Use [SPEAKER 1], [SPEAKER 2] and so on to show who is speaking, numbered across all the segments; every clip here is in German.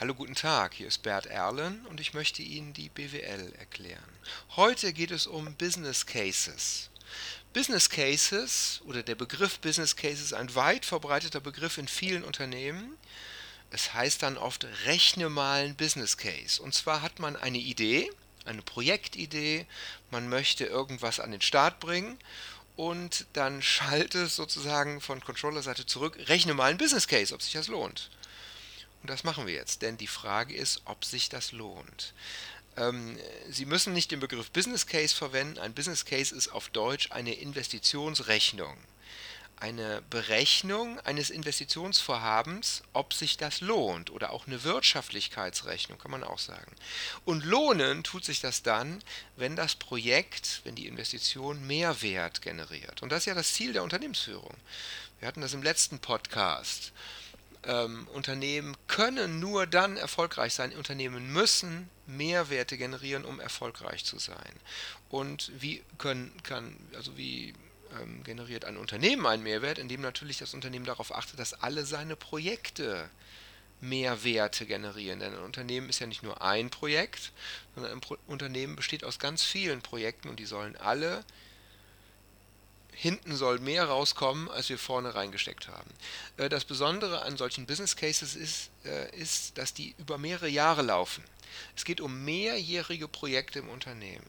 [SPEAKER 1] Hallo, guten Tag, hier ist Bert Erlen und ich möchte Ihnen die BWL erklären. Heute geht es um Business Cases. Business Cases oder der Begriff Business Cases ist ein weit verbreiteter Begriff in vielen Unternehmen. Es heißt dann oft, rechne mal einen Business Case. Und zwar hat man eine Idee, eine Projektidee, man möchte irgendwas an den Start bringen und dann schaltet es sozusagen von Controller-Seite zurück, rechne mal einen Business Case, ob sich das lohnt. Und das machen wir jetzt, denn die Frage ist, ob sich das lohnt. Ähm, Sie müssen nicht den Begriff Business Case verwenden. Ein Business Case ist auf Deutsch eine Investitionsrechnung. Eine Berechnung eines Investitionsvorhabens, ob sich das lohnt oder auch eine Wirtschaftlichkeitsrechnung, kann man auch sagen. Und lohnen tut sich das dann, wenn das Projekt, wenn die Investition Mehrwert generiert. Und das ist ja das Ziel der Unternehmensführung. Wir hatten das im letzten Podcast ähm, Unternehmen können nur dann erfolgreich sein. Unternehmen müssen Mehrwerte generieren, um erfolgreich zu sein. Und wie können, kann, also wie ähm, generiert ein Unternehmen einen Mehrwert, indem natürlich das Unternehmen darauf achtet, dass alle seine Projekte Mehrwerte generieren. Denn ein Unternehmen ist ja nicht nur ein Projekt, sondern ein Pro Unternehmen besteht aus ganz vielen Projekten und die sollen alle hinten soll mehr rauskommen, als wir vorne reingesteckt haben. Äh, das Besondere an solchen Business Cases ist, äh, ist, dass die über mehrere Jahre laufen. Es geht um mehrjährige Projekte im Unternehmen.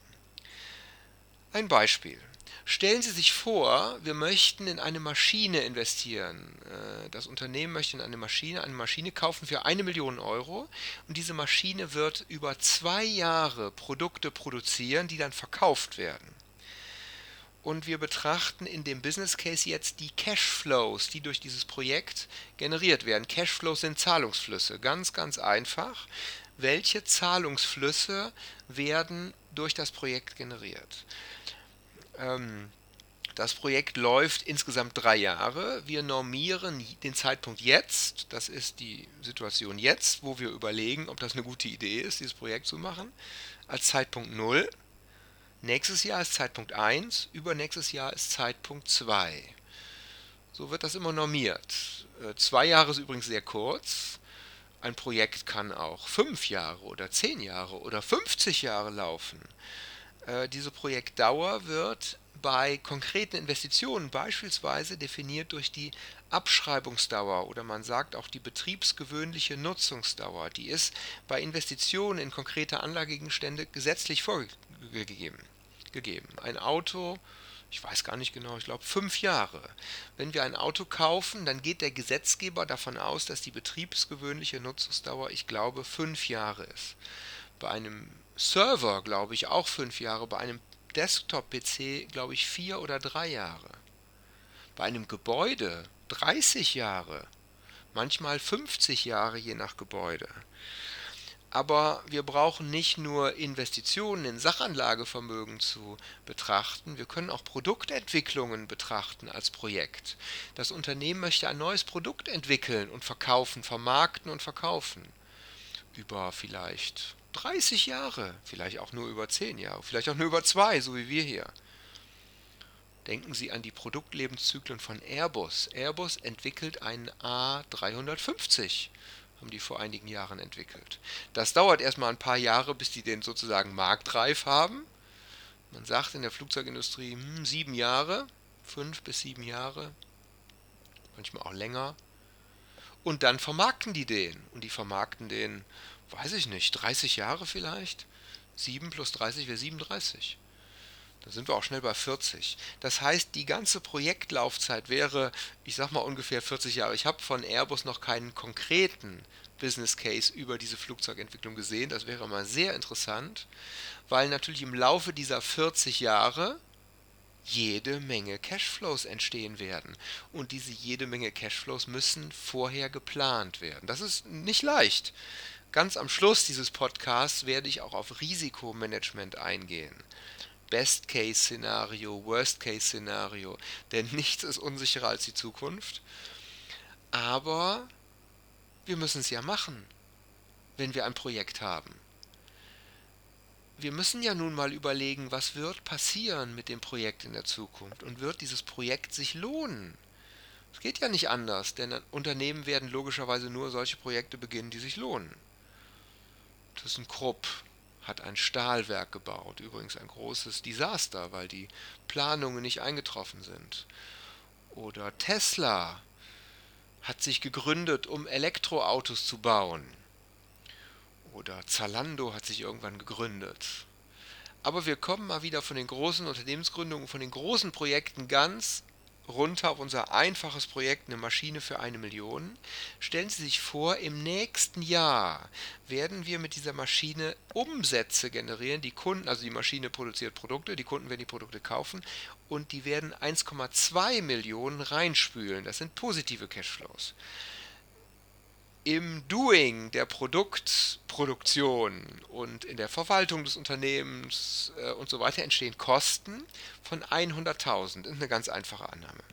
[SPEAKER 1] Ein Beispiel. Stellen Sie sich vor, wir möchten in eine Maschine investieren. Äh, das Unternehmen möchte in eine Maschine, eine Maschine kaufen für eine Million Euro und diese Maschine wird über zwei Jahre Produkte produzieren, die dann verkauft werden und wir betrachten in dem Business Case jetzt die Cashflows, die durch dieses Projekt generiert werden. Cashflows sind Zahlungsflüsse, ganz, ganz einfach. Welche Zahlungsflüsse werden durch das Projekt generiert? Ähm, das Projekt läuft insgesamt drei Jahre. Wir normieren den Zeitpunkt jetzt, das ist die Situation jetzt, wo wir überlegen, ob das eine gute Idee ist, dieses Projekt zu machen, als Zeitpunkt 0. Nächstes Jahr ist Zeitpunkt 1, übernächstes Jahr ist Zeitpunkt 2. So wird das immer normiert. Äh, zwei Jahre ist übrigens sehr kurz. Ein Projekt kann auch fünf Jahre oder zehn Jahre oder 50 Jahre laufen. Äh, diese Projektdauer wird bei konkreten Investitionen beispielsweise definiert durch die Abschreibungsdauer oder man sagt auch die betriebsgewöhnliche Nutzungsdauer. Die ist bei Investitionen in konkrete Anlagegegenstände gesetzlich vorgegeben gegeben. Ein Auto, ich weiß gar nicht genau, ich glaube fünf Jahre. Wenn wir ein Auto kaufen, dann geht der Gesetzgeber davon aus, dass die betriebsgewöhnliche Nutzungsdauer, ich glaube, fünf Jahre ist. Bei einem Server glaube ich auch fünf Jahre, bei einem Desktop-PC glaube ich vier oder drei Jahre. Bei einem Gebäude 30 Jahre, manchmal 50 Jahre je nach Gebäude. Aber wir brauchen nicht nur Investitionen in Sachanlagevermögen zu betrachten, wir können auch Produktentwicklungen betrachten als Projekt. Das Unternehmen möchte ein neues Produkt entwickeln und verkaufen, vermarkten und verkaufen. Über vielleicht 30 Jahre, vielleicht auch nur über 10 Jahre, vielleicht auch nur über zwei, so wie wir hier. Denken Sie an die Produktlebenszyklen von Airbus. Airbus entwickelt einen A350 haben die vor einigen Jahren entwickelt. Das dauert erstmal ein paar Jahre, bis die den sozusagen marktreif haben. Man sagt in der Flugzeugindustrie hm, sieben Jahre, fünf bis sieben Jahre, manchmal auch länger. Und dann vermarkten die den. Und die vermarkten den, weiß ich nicht, 30 Jahre vielleicht. 7 plus 30 wäre 37. Da sind wir auch schnell bei 40. Das heißt, die ganze Projektlaufzeit wäre, ich sag mal ungefähr 40 Jahre. Ich habe von Airbus noch keinen konkreten Business Case über diese Flugzeugentwicklung gesehen. Das wäre mal sehr interessant, weil natürlich im Laufe dieser 40 Jahre jede Menge Cashflows entstehen werden. Und diese jede Menge Cashflows müssen vorher geplant werden. Das ist nicht leicht. Ganz am Schluss dieses Podcasts werde ich auch auf Risikomanagement eingehen. Best-Case-Szenario, Worst-Case-Szenario, denn nichts ist unsicherer als die Zukunft. Aber wir müssen es ja machen, wenn wir ein Projekt haben. Wir müssen ja nun mal überlegen, was wird passieren mit dem Projekt in der Zukunft und wird dieses Projekt sich lohnen. Es geht ja nicht anders, denn Unternehmen werden logischerweise nur solche Projekte beginnen, die sich lohnen. ThyssenKrupp hat ein Stahlwerk gebaut, übrigens ein großes Desaster, weil die Planungen nicht eingetroffen sind. Oder Tesla hat sich gegründet, um Elektroautos zu bauen. Oder Zalando hat sich irgendwann gegründet. Aber wir kommen mal wieder von den großen Unternehmensgründungen, von den großen Projekten ganz runter auf unser einfaches Projekt, eine Maschine für eine Million. Stellen Sie sich vor, im nächsten Jahr werden wir mit dieser Maschine Umsätze generieren. Die Kunden, also die Maschine produziert Produkte, die Kunden werden die Produkte kaufen und die werden 1,2 Millionen reinspülen. Das sind positive Cashflows im Doing der Produktproduktion und in der Verwaltung des Unternehmens äh, und so weiter entstehen Kosten von 100.000. Das ist eine ganz einfache Annahme.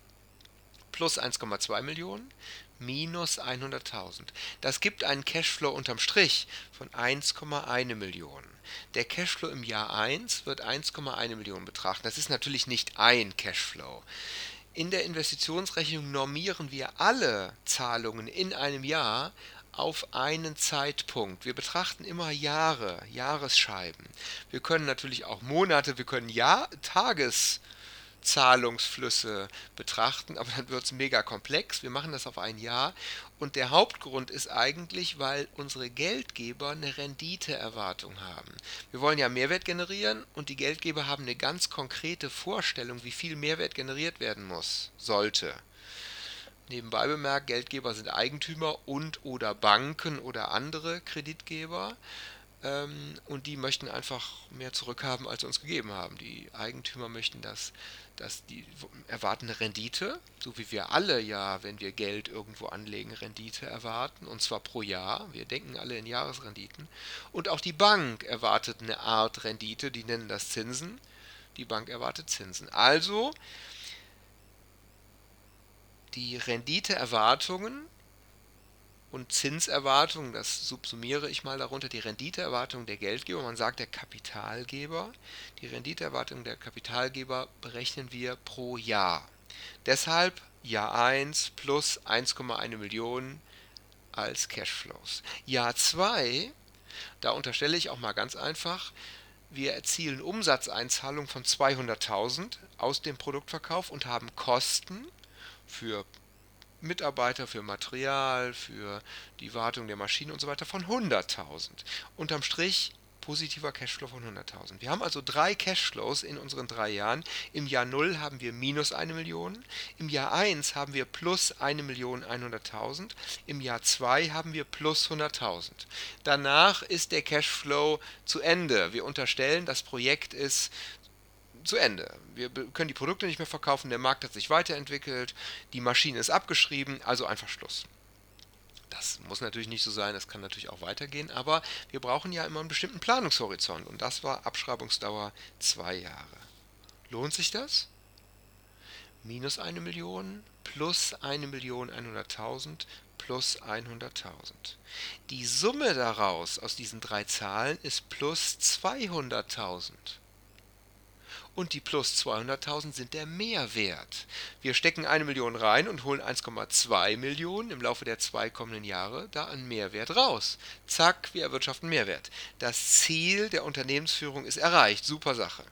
[SPEAKER 1] Plus 1,2 Millionen minus 100.000. Das gibt einen Cashflow unterm Strich von 1,1 Millionen. Der Cashflow im Jahr 1 wird 1,1 Millionen betrachten. Das ist natürlich nicht ein Cashflow. In der Investitionsrechnung normieren wir alle Zahlungen in einem Jahr auf einen Zeitpunkt. Wir betrachten immer Jahre, Jahresscheiben. Wir können natürlich auch Monate, wir können Jahr, Tages Zahlungsflüsse betrachten, aber dann wird es mega komplex. Wir machen das auf ein Jahr und der Hauptgrund ist eigentlich, weil unsere Geldgeber eine Renditeerwartung haben. Wir wollen ja Mehrwert generieren und die Geldgeber haben eine ganz konkrete Vorstellung, wie viel Mehrwert generiert werden muss, sollte. Nebenbei bemerkt, Geldgeber sind Eigentümer und oder Banken oder andere Kreditgeber ähm, und die möchten einfach mehr zurückhaben, als sie uns gegeben haben. Die Eigentümer möchten das, dass die erwarten eine Rendite, so wie wir alle ja, wenn wir Geld irgendwo anlegen, Rendite erwarten, und zwar pro Jahr. Wir denken alle in Jahresrenditen. Und auch die Bank erwartet eine Art Rendite, die nennen das Zinsen. Die Bank erwartet Zinsen. Also die Renditeerwartungen und Zinserwartungen, das subsumiere ich mal darunter, die Renditeerwartung der Geldgeber, man sagt der Kapitalgeber. Die Renditeerwartung der Kapitalgeber berechnen wir pro Jahr. Deshalb Jahr 1 plus 1,1 Millionen als Cashflows. Jahr 2, da unterstelle ich auch mal ganz einfach, wir erzielen Umsatzeinzahlung von 200.000 aus dem Produktverkauf und haben Kosten für Mitarbeiter, für Material, für die Wartung der Maschine und so weiter von 100.000. Unterm Strich positiver Cashflow von 100.000. Wir haben also drei Cashflows in unseren drei Jahren. Im Jahr 0 haben wir minus eine Million, im Jahr 1 haben wir plus eine Million 100.000, im Jahr 2 haben wir plus 100.000. Danach ist der Cashflow zu Ende. Wir unterstellen, das Projekt ist zu Ende. Wir können die Produkte nicht mehr verkaufen, der Markt hat sich weiterentwickelt, die Maschine ist abgeschrieben, also einfach Schluss. Das muss natürlich nicht so sein, das kann natürlich auch weitergehen, aber wir brauchen ja immer einen bestimmten Planungshorizont und das war Abschreibungsdauer zwei Jahre. Lohnt sich das? Minus eine Million plus eine Million 100.000 plus 100.000. Die Summe daraus aus diesen drei Zahlen ist plus 200.000 und die plus 200.000 sind der Mehrwert. Wir stecken eine Million rein und holen 1,2 Millionen im Laufe der zwei kommenden Jahre da an Mehrwert raus. Zack, wir erwirtschaften Mehrwert. Das Ziel der Unternehmensführung ist erreicht. Super Sache.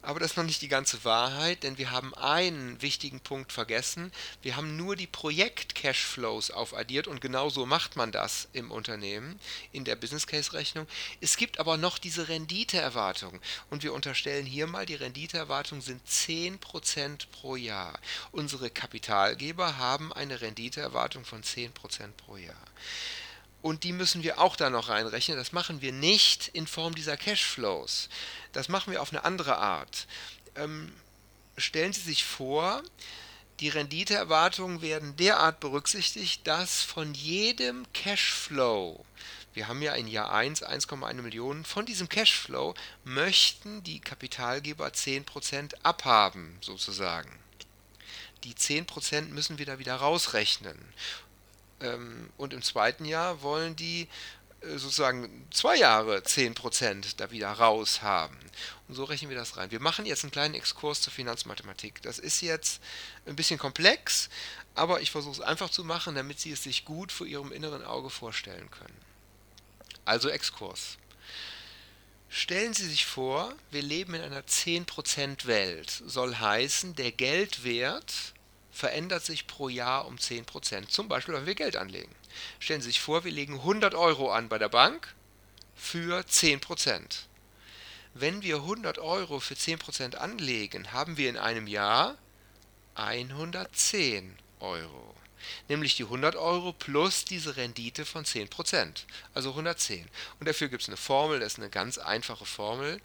[SPEAKER 1] Aber das ist noch nicht die ganze Wahrheit, denn wir haben einen wichtigen Punkt vergessen. Wir haben nur die Projekt-Cashflows aufaddiert und genau so macht man das im Unternehmen, in der Business Case-Rechnung. Es gibt aber noch diese Renditeerwartung und wir unterstellen hier mal, die Renditeerwartung sind 10% pro Jahr. Unsere Kapitalgeber haben eine Renditeerwartung von 10% pro Jahr. Und die müssen wir auch da noch reinrechnen. Das machen wir nicht in Form dieser Cashflows. Das machen wir auf eine andere Art. Ähm, stellen Sie sich vor, die Renditeerwartungen werden derart berücksichtigt, dass von jedem Cashflow, wir haben ja in Jahr 1 1,1 Millionen, von diesem Cashflow möchten die Kapitalgeber 10% abhaben, sozusagen. Die 10% müssen wir da wieder rausrechnen. Ähm, und im zweiten Jahr wollen die äh, sozusagen zwei Jahre 10% da wieder raus haben. Und so rechnen wir das rein. Wir machen jetzt einen kleinen Exkurs zur Finanzmathematik. Das ist jetzt ein bisschen komplex, aber ich versuche es einfach zu machen, damit Sie es sich gut vor Ihrem inneren Auge vorstellen können. Also Exkurs. Stellen Sie sich vor, wir leben in einer 10% Welt. Soll heißen, der Geldwert verändert sich pro Jahr um 10%. Zum Beispiel, wenn wir Geld anlegen. Stellen Sie sich vor, wir legen 100 Euro an bei der Bank für 10%. Wenn wir 100 Euro für 10% anlegen, haben wir in einem Jahr 110 Euro nämlich die 100 Euro plus diese Rendite von 10%, also 110. Und dafür gibt es eine Formel, das ist eine ganz einfache Formel.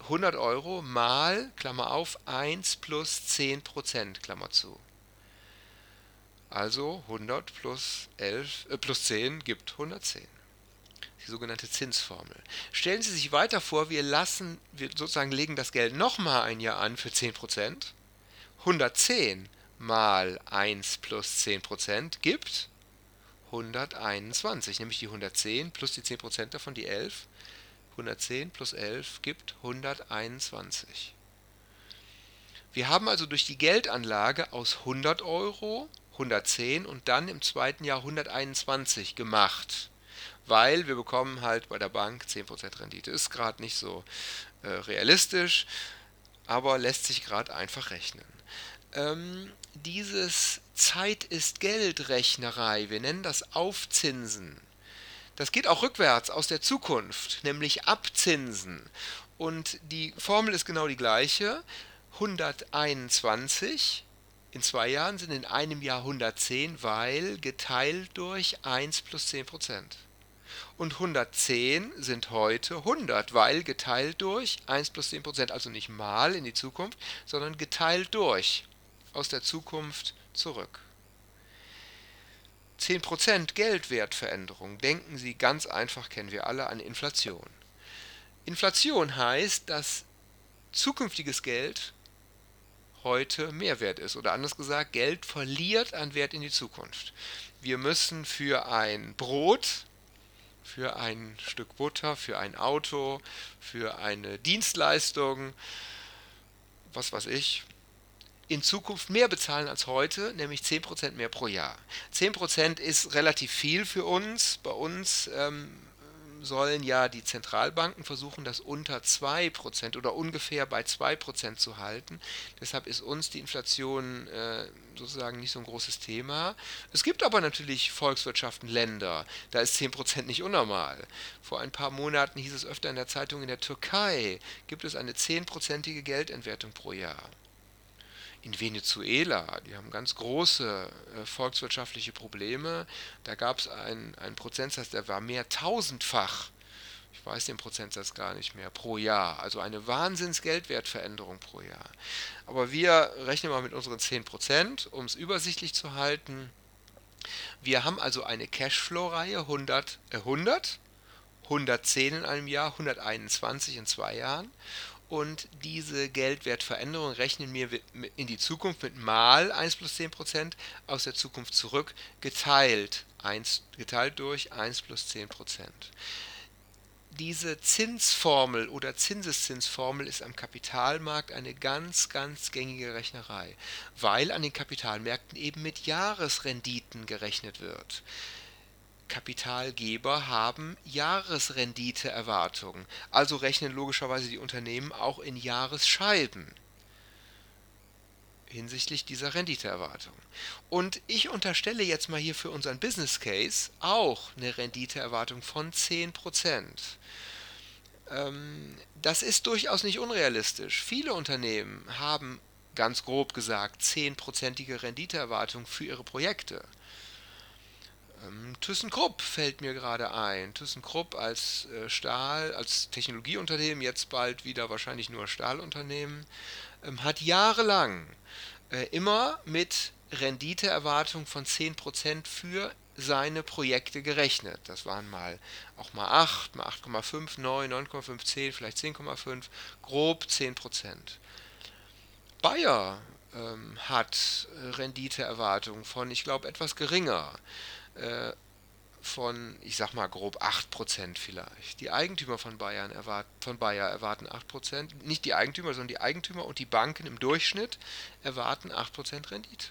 [SPEAKER 1] 100 Euro mal, Klammer auf, 1 plus 10%, Klammer zu. Also 100 plus, 11, äh, plus 10 gibt 110. Die sogenannte Zinsformel. Stellen Sie sich weiter vor, wir lassen, wir sozusagen legen das Geld nochmal ein Jahr an für 10%. 110 mal 1 plus 10% gibt 121, nämlich die 110 plus die 10% davon, die 11. 110 plus 11 gibt 121. Wir haben also durch die Geldanlage aus 100 Euro 110 und dann im zweiten Jahr 121 gemacht, weil wir bekommen halt bei der Bank 10% Rendite. Ist gerade nicht so äh, realistisch, aber lässt sich gerade einfach rechnen ähm, dieses Zeit ist Geld-Rechnerei, wir nennen das Aufzinsen. Das geht auch rückwärts aus der Zukunft, nämlich Abzinsen. Und die Formel ist genau die gleiche. 121 in zwei Jahren sind in einem Jahr 110, weil geteilt durch 1 plus 10 Prozent. Und 110 sind heute 100, weil geteilt durch 1 plus 10 Prozent, also nicht mal in die Zukunft, sondern geteilt durch aus der Zukunft zurück. 10% Geldwertveränderung. Denken Sie ganz einfach, kennen wir alle, an Inflation. Inflation heißt, dass zukünftiges Geld heute mehr wert ist. Oder anders gesagt, Geld verliert an Wert in die Zukunft. Wir müssen für ein Brot, für ein Stück Butter, für ein Auto, für eine Dienstleistung, was weiß ich, in Zukunft mehr bezahlen als heute, nämlich 10% mehr pro Jahr. 10% ist relativ viel für uns. Bei uns ähm, sollen ja die Zentralbanken versuchen, das unter 2% oder ungefähr bei 2% zu halten. Deshalb ist uns die Inflation äh, sozusagen nicht so ein großes Thema. Es gibt aber natürlich Volkswirtschaften, Länder, da ist 10% nicht unnormal. Vor ein paar Monaten hieß es öfter in der Zeitung, in der Türkei gibt es eine 10%ige Geldentwertung pro Jahr in Venezuela, die haben ganz große äh, volkswirtschaftliche Probleme. Da gab es einen, Prozentsatz, der war mehr tausendfach, ich weiß den Prozentsatz gar nicht mehr, pro Jahr. Also eine Wahnsinns-Geldwertveränderung pro Jahr. Aber wir rechnen mal mit unseren 10%, um es übersichtlich zu halten. Wir haben also eine Cashflow-Reihe 100, äh 100, 110 in einem Jahr, 121 in zwei Jahren und diese Geldwertveränderung rechnen wir in die Zukunft mit mal 1 plus 10 Prozent aus der Zukunft zurück geteilt, 1, geteilt durch 1 plus 10 Prozent. Diese Zinsformel oder Zinseszinsformel ist am Kapitalmarkt eine ganz, ganz gängige Rechnerei, weil an den Kapitalmärkten eben mit Jahresrenditen gerechnet wird. Kapitalgeber haben Jahresrenditeerwartungen, also rechnen logischerweise die Unternehmen auch in Jahresscheiben hinsichtlich dieser Renditeerwartung. Und ich unterstelle jetzt mal hier für unseren Business Case auch eine Renditeerwartung von 10%. Ähm, das ist durchaus nicht unrealistisch. Viele Unternehmen haben ganz grob gesagt 10%ige Renditeerwartung für ihre Projekte. Ähm, ThyssenKrupp fällt mir gerade ein. ThyssenKrupp als äh, Stahl, als Technologieunternehmen, jetzt bald wieder wahrscheinlich nur Stahlunternehmen, ähm, hat jahrelang äh, immer mit Renditeerwartung von 10% für seine Projekte gerechnet. Das waren mal auch mal 8, mal 8,5, 9, 9,5, 10, vielleicht 10,5, grob 10%. Bayer ähm, hat äh, Renditeerwartungen von, ich glaube, etwas geringer. Äh, von, ich sag mal grob 8% vielleicht. Die Eigentümer von, Bayern erwart, von Bayer erwarten 8%. Nicht die Eigentümer, sondern die Eigentümer und die Banken im Durchschnitt erwarten 8% Rendite.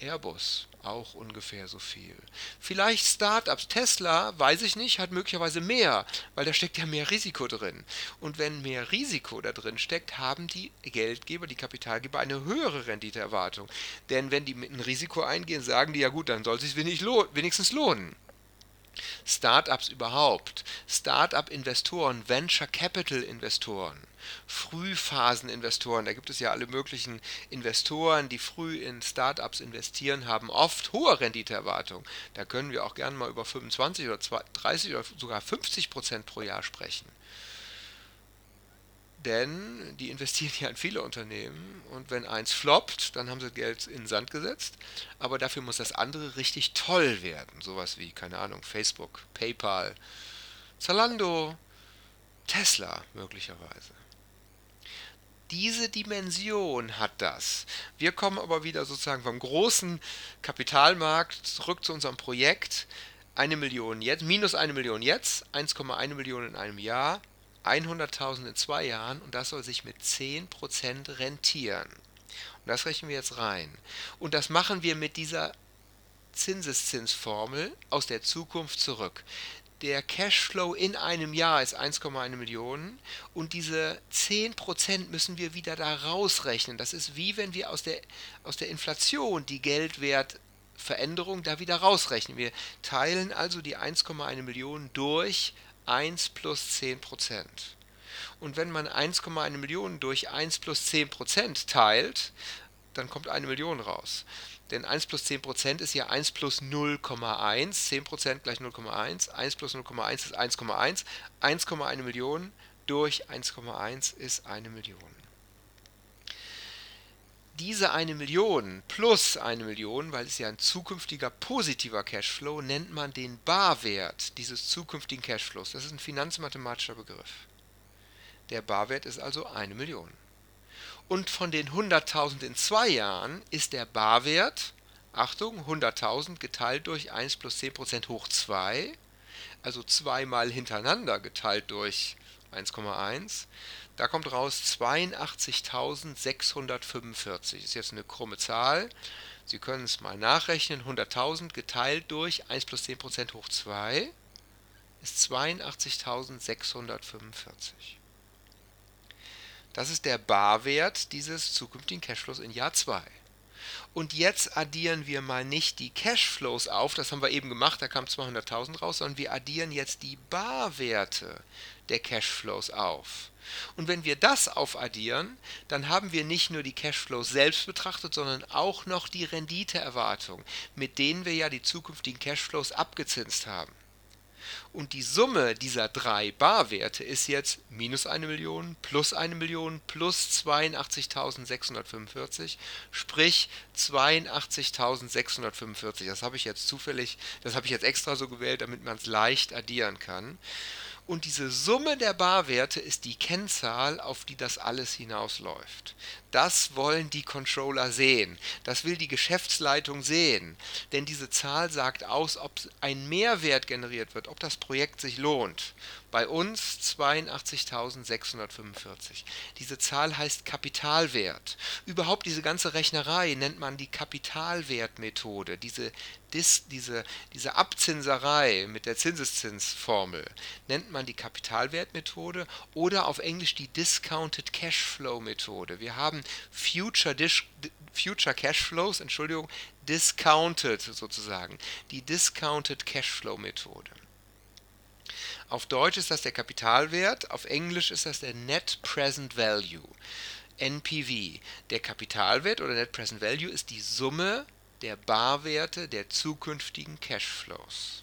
[SPEAKER 1] Airbus auch ungefähr so viel. Vielleicht Startups. Tesla, weiß ich nicht, hat möglicherweise mehr, weil da steckt ja mehr Risiko drin. Und wenn mehr Risiko da drin steckt, haben die Geldgeber, die Kapitalgeber eine höhere Renditeerwartung. Denn wenn die mit ein Risiko eingehen, sagen die ja gut, dann soll es sich wenigstens lohnen. Startups überhaupt, Startup-Investoren, Venture Capital-Investoren, Frühphasen-Investoren, da gibt es ja alle möglichen Investoren, die früh in Startups investieren, haben oft hohe Renditeerwartungen. Da können wir auch gerne mal über 25 oder 30 oder sogar 50 Prozent pro Jahr sprechen denn die investieren ja in viele Unternehmen und wenn eins floppt, dann haben sie Geld in den Sand gesetzt, aber dafür muss das andere richtig toll werden, sowas wie, keine Ahnung, Facebook, PayPal, Zalando, Tesla möglicherweise. Diese Dimension hat das. Wir kommen aber wieder sozusagen vom großen Kapitalmarkt zurück zu unserem Projekt. Eine Million jetzt, minus eine Million jetzt, 1,1 Millionen in einem Jahr, 100.000 in zwei Jahren und das soll sich mit 10% rentieren. Und das rechnen wir jetzt rein. Und das machen wir mit dieser Zinseszinsformel aus der Zukunft zurück. Der Cashflow in einem Jahr ist 1,1 Millionen und diese 10% müssen wir wieder da rausrechnen. Das ist wie wenn wir aus der, aus der Inflation die Geldwertveränderung da wieder rausrechnen. Wir teilen also die 1,1 Millionen durch 1 plus 10 Prozent. Und wenn man 1,1 Millionen durch 1 plus 10 Prozent teilt, dann kommt eine Million raus. Denn 1 plus 10 Prozent ist ja 1 plus 0,1. 10 Prozent gleich 0,1. 1 plus 0,1 ist 1,1. 1,1 Million durch 1,1 ist eine Million diese eine Million plus eine Million, weil es ja ein zukünftiger positiver Cashflow, nennt man den Barwert dieses zukünftigen Cashflows. Das ist ein finanzmathematischer Begriff. Der Barwert ist also eine Million. Und von den 100.000 in zwei Jahren ist der Barwert, Achtung, 100.000 geteilt durch 1 plus 10% hoch 2, also zweimal hintereinander geteilt durch 1,1, da kommt raus 82.645. Ist jetzt eine krumme Zahl. Sie können es mal nachrechnen. 100.000 geteilt durch 1 plus 10% hoch 2 ist 82.645. Das ist der Barwert dieses zukünftigen Cashflows in Jahr 2. Und jetzt addieren wir mal nicht die Cashflows auf, das haben wir eben gemacht, da kam 200.000 raus, sondern wir addieren jetzt die Barwerte der Cashflows auf. Und wenn wir das aufaddieren, dann haben wir nicht nur die Cashflows selbst betrachtet, sondern auch noch die Renditeerwartung, mit denen wir ja die zukünftigen Cashflows abgezinst haben. Und die Summe dieser drei Barwerte ist jetzt minus eine Million, plus eine Million, plus 82.645, sprich 82.645. Das habe ich jetzt zufällig, das habe ich jetzt extra so gewählt, damit man es leicht addieren kann. Und diese Summe der Barwerte ist die Kennzahl, auf die das alles hinausläuft. Das wollen die Controller sehen. Das will die Geschäftsleitung sehen. Denn diese Zahl sagt aus, ob ein Mehrwert generiert wird, ob das Projekt sich lohnt. Bei uns 82.645. Diese Zahl heißt Kapitalwert. Überhaupt diese ganze Rechnerei nennt man die Kapitalwertmethode. Diese, Dis, diese, diese Abzinserei mit der Zinseszinsformel nennt man die Kapitalwertmethode oder auf Englisch die Discounted Cashflow Methode. Wir haben Future, Dis, Future Cashflows, Entschuldigung, discounted sozusagen. Die Discounted Cashflow Methode. Auf Deutsch ist das der Kapitalwert, auf Englisch ist das der Net Present Value. NPV. Der Kapitalwert oder Net Present Value ist die Summe der Barwerte der zukünftigen Cashflows.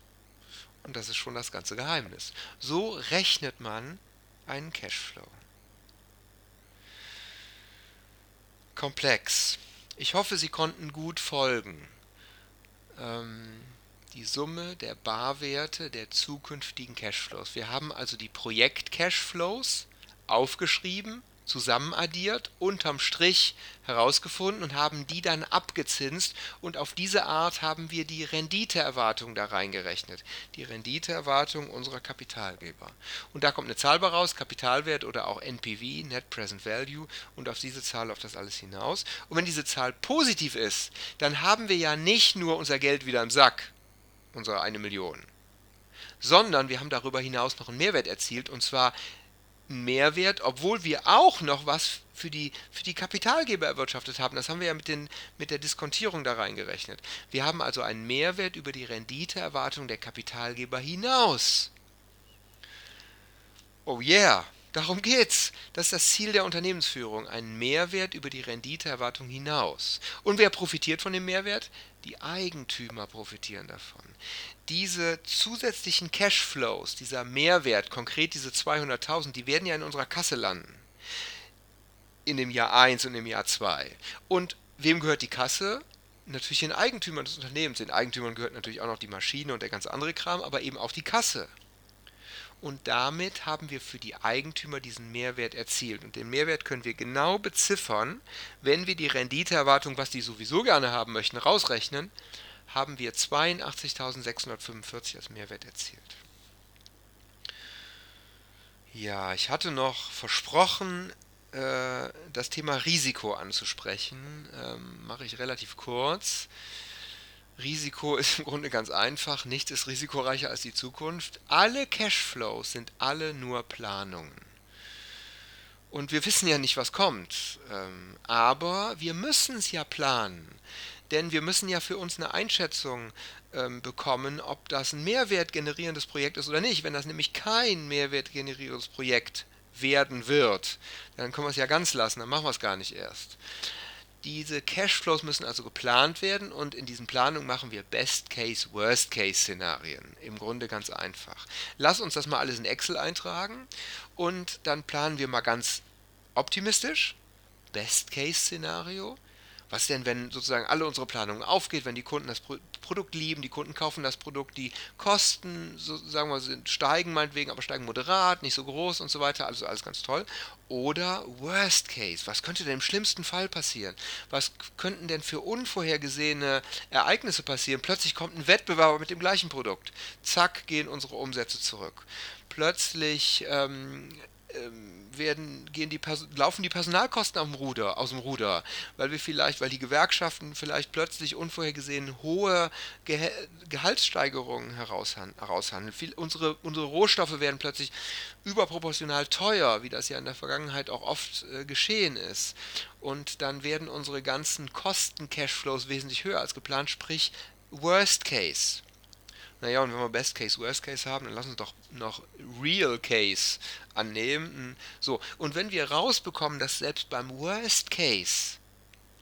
[SPEAKER 1] Und das ist schon das ganze Geheimnis. So rechnet man einen Cashflow. Komplex. Ich hoffe, Sie konnten gut folgen. Ähm, die Summe der Barwerte der zukünftigen Cashflows. Wir haben also die Projekt-Cashflows aufgeschrieben, zusammenaddiert, unterm Strich herausgefunden und haben die dann abgezinst und auf diese Art haben wir die Renditeerwartung da reingerechnet. Die Renditeerwartung unserer Kapitalgeber. Und da kommt eine Zahl raus, Kapitalwert oder auch NPV, Net Present Value und auf diese Zahl läuft das alles hinaus. Und wenn diese Zahl positiv ist, dann haben wir ja nicht nur unser Geld wieder im Sack, unsere eine Million, sondern wir haben darüber hinaus noch einen Mehrwert erzielt und zwar einen Mehrwert, obwohl wir auch noch was für die, für die Kapitalgeber erwirtschaftet haben. Das haben wir ja mit, den, mit der Diskontierung da reingerechnet. Wir haben also einen Mehrwert über die Renditeerwartung der Kapitalgeber hinaus. Oh yeah! Darum geht's. Das ist das Ziel der Unternehmensführung, einen Mehrwert über die Renditeerwartung hinaus. Und wer profitiert von dem Mehrwert? Die Eigentümer profitieren davon. Diese zusätzlichen Cashflows, dieser Mehrwert, konkret diese 200.000, die werden ja in unserer Kasse landen. In dem Jahr 1 und im Jahr 2. Und wem gehört die Kasse? Natürlich den Eigentümern des Unternehmens. Den Eigentümern gehört natürlich auch noch die Maschine und der ganz andere Kram, aber eben auch die Kasse und damit haben wir für die Eigentümer diesen Mehrwert erzielt. Und den Mehrwert können wir genau beziffern, wenn wir die Renditeerwartung, was die sowieso gerne haben möchten, rausrechnen, haben wir 82.645 als Mehrwert erzielt. Ja, ich hatte noch versprochen, äh, das Thema Risiko anzusprechen. Ähm, mache ich relativ kurz. Risiko ist im Grunde ganz einfach. Nichts ist risikoreicher als die Zukunft. Alle Cashflows sind alle nur Planungen. Und wir wissen ja nicht, was kommt. Ähm, aber wir müssen es ja planen. Denn wir müssen ja für uns eine Einschätzung ähm, bekommen, ob das ein Mehrwert generierendes Projekt ist oder nicht. Wenn das nämlich kein Mehrwert generierendes Projekt werden wird, dann können wir es ja ganz lassen, dann machen wir es gar nicht erst. Diese Cashflows müssen also geplant werden und in diesen Planungen machen wir Best-Case, Worst-Case-Szenarien. Im Grunde ganz einfach. Lass uns das mal alles in Excel eintragen und dann planen wir mal ganz optimistisch. Best-Case-Szenario. Was denn, wenn sozusagen alle unsere Planungen aufgeht, wenn die Kunden das Produkt lieben, die Kunden kaufen das Produkt, die Kosten, so sagen wir, sind, steigen meinetwegen, aber steigen moderat, nicht so groß und so weiter, also alles ganz toll. Oder Worst Case, was könnte denn im schlimmsten Fall passieren? Was könnten denn für unvorhergesehene Ereignisse passieren? Plötzlich kommt ein Wettbewerber mit dem gleichen Produkt. Zack, gehen unsere Umsätze zurück. Plötzlich ähm, ähm, werden, gehen die laufen die Personalkosten am Ruder, aus dem Ruder, weil wir vielleicht, weil die Gewerkschaften vielleicht plötzlich unvorhergesehen hohe Ge Gehaltssteigerungen heraushandeln. Viel, unsere, unsere Rohstoffe werden plötzlich überproportional teuer, wie das ja in der Vergangenheit auch oft äh, geschehen ist. Und dann werden unsere ganzen Kosten-Cashflows wesentlich höher als geplant, sprich Worst Case. Naja, und wenn wir Best Case, Worst Case haben, dann lass uns doch noch Real Case annehmen. So, und wenn wir rausbekommen, dass selbst beim Worst Case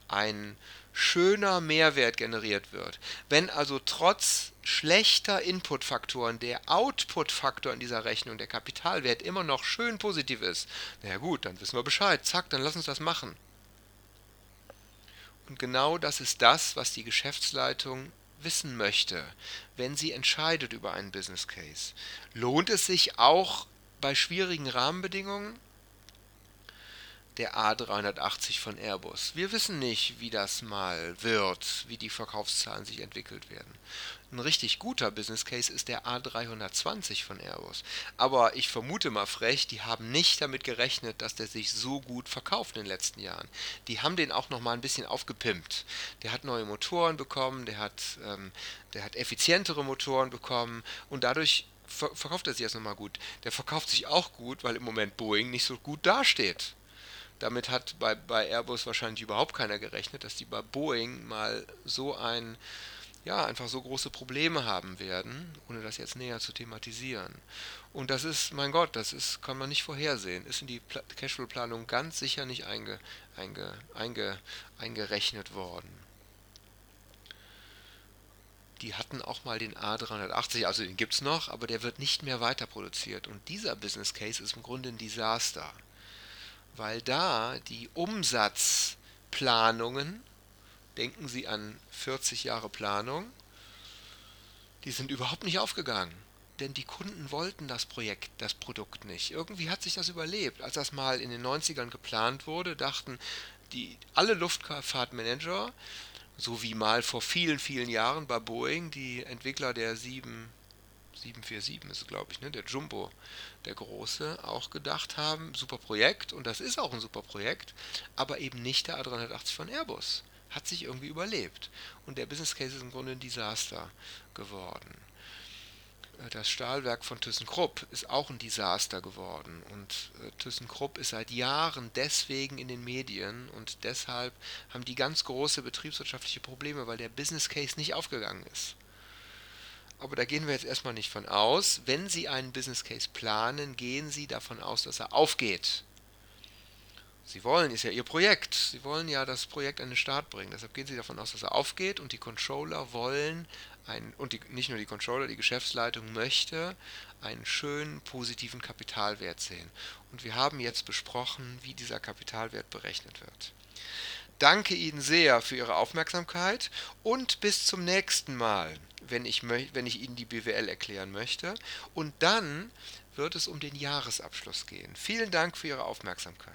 [SPEAKER 1] ein schöner Mehrwert generiert wird, wenn also trotz schlechter Inputfaktoren der Outputfaktor in dieser Rechnung, der Kapitalwert, immer noch schön positiv ist, naja gut, dann wissen wir Bescheid, zack, dann lass uns das machen. Und genau das ist das, was die Geschäftsleitung wissen möchte, wenn sie entscheidet über einen Business Case. Lohnt es sich auch bei schwierigen Rahmenbedingungen? Der A380 von Airbus. Wir wissen nicht, wie das mal wird, wie die Verkaufszahlen sich entwickelt werden. Ein richtig guter Business Case ist der A320 von Airbus. Aber ich vermute mal frech, die haben nicht damit gerechnet, dass der sich so gut verkauft in den letzten Jahren. Die haben den auch noch mal ein bisschen aufgepimpt. Der hat neue Motoren bekommen, der hat, ähm, der hat effizientere Motoren bekommen und dadurch ver verkauft er sich erst nochmal gut. Der verkauft sich auch gut, weil im Moment Boeing nicht so gut dasteht. Damit hat bei, bei Airbus wahrscheinlich überhaupt keiner gerechnet, dass die bei Boeing mal so ein ja, einfach so große Probleme haben werden, ohne das jetzt näher zu thematisieren. Und das ist, mein Gott, das ist, kann man nicht vorhersehen. Ist in die Cashflow-Planung ganz sicher nicht einge, einge, einge, eingerechnet worden. Die hatten auch mal den A380, also den gibt es noch, aber der wird nicht mehr weiter produziert. Und dieser Business Case ist im Grunde ein Desaster, weil da die Umsatzplanungen Denken Sie an 40 Jahre Planung. Die sind überhaupt nicht aufgegangen. denn die Kunden wollten das Projekt, das Produkt nicht. Irgendwie hat sich das überlebt. Als das mal in den 90ern geplant wurde, dachten die, alle Luftfahrtmanager, so wie mal vor vielen, vielen Jahren bei Boeing, die Entwickler der 7, 747 ist es, glaube ich, ne, der Jumbo, der große, auch gedacht haben, super Projekt und das ist auch ein super Projekt, aber eben nicht der A380 von Airbus. Hat sich irgendwie überlebt. Und der Business Case ist im Grunde ein Desaster geworden. Äh, das Stahlwerk von ThyssenKrupp ist auch ein Desaster geworden und äh, ThyssenKrupp ist seit Jahren deswegen in den Medien und deshalb haben die ganz große betriebswirtschaftliche Probleme, weil der Business Case nicht aufgegangen ist. Aber da gehen wir jetzt erstmal nicht von aus. Wenn Sie einen Business Case planen, gehen Sie davon aus, dass er aufgeht. Sie wollen, ist ja Ihr Projekt. Sie wollen ja das Projekt an den Start bringen. Deshalb gehen Sie davon aus, dass er aufgeht und die Controller wollen ein, und die, nicht nur die Controller, die Geschäftsleitung möchte einen schönen positiven Kapitalwert sehen. Und wir haben jetzt besprochen, wie dieser Kapitalwert berechnet wird. Danke Ihnen sehr für Ihre Aufmerksamkeit und bis zum nächsten Mal, wenn ich, wenn ich Ihnen die BWL erklären möchte. Und dann wird es um den Jahresabschluss gehen. Vielen Dank für Ihre Aufmerksamkeit.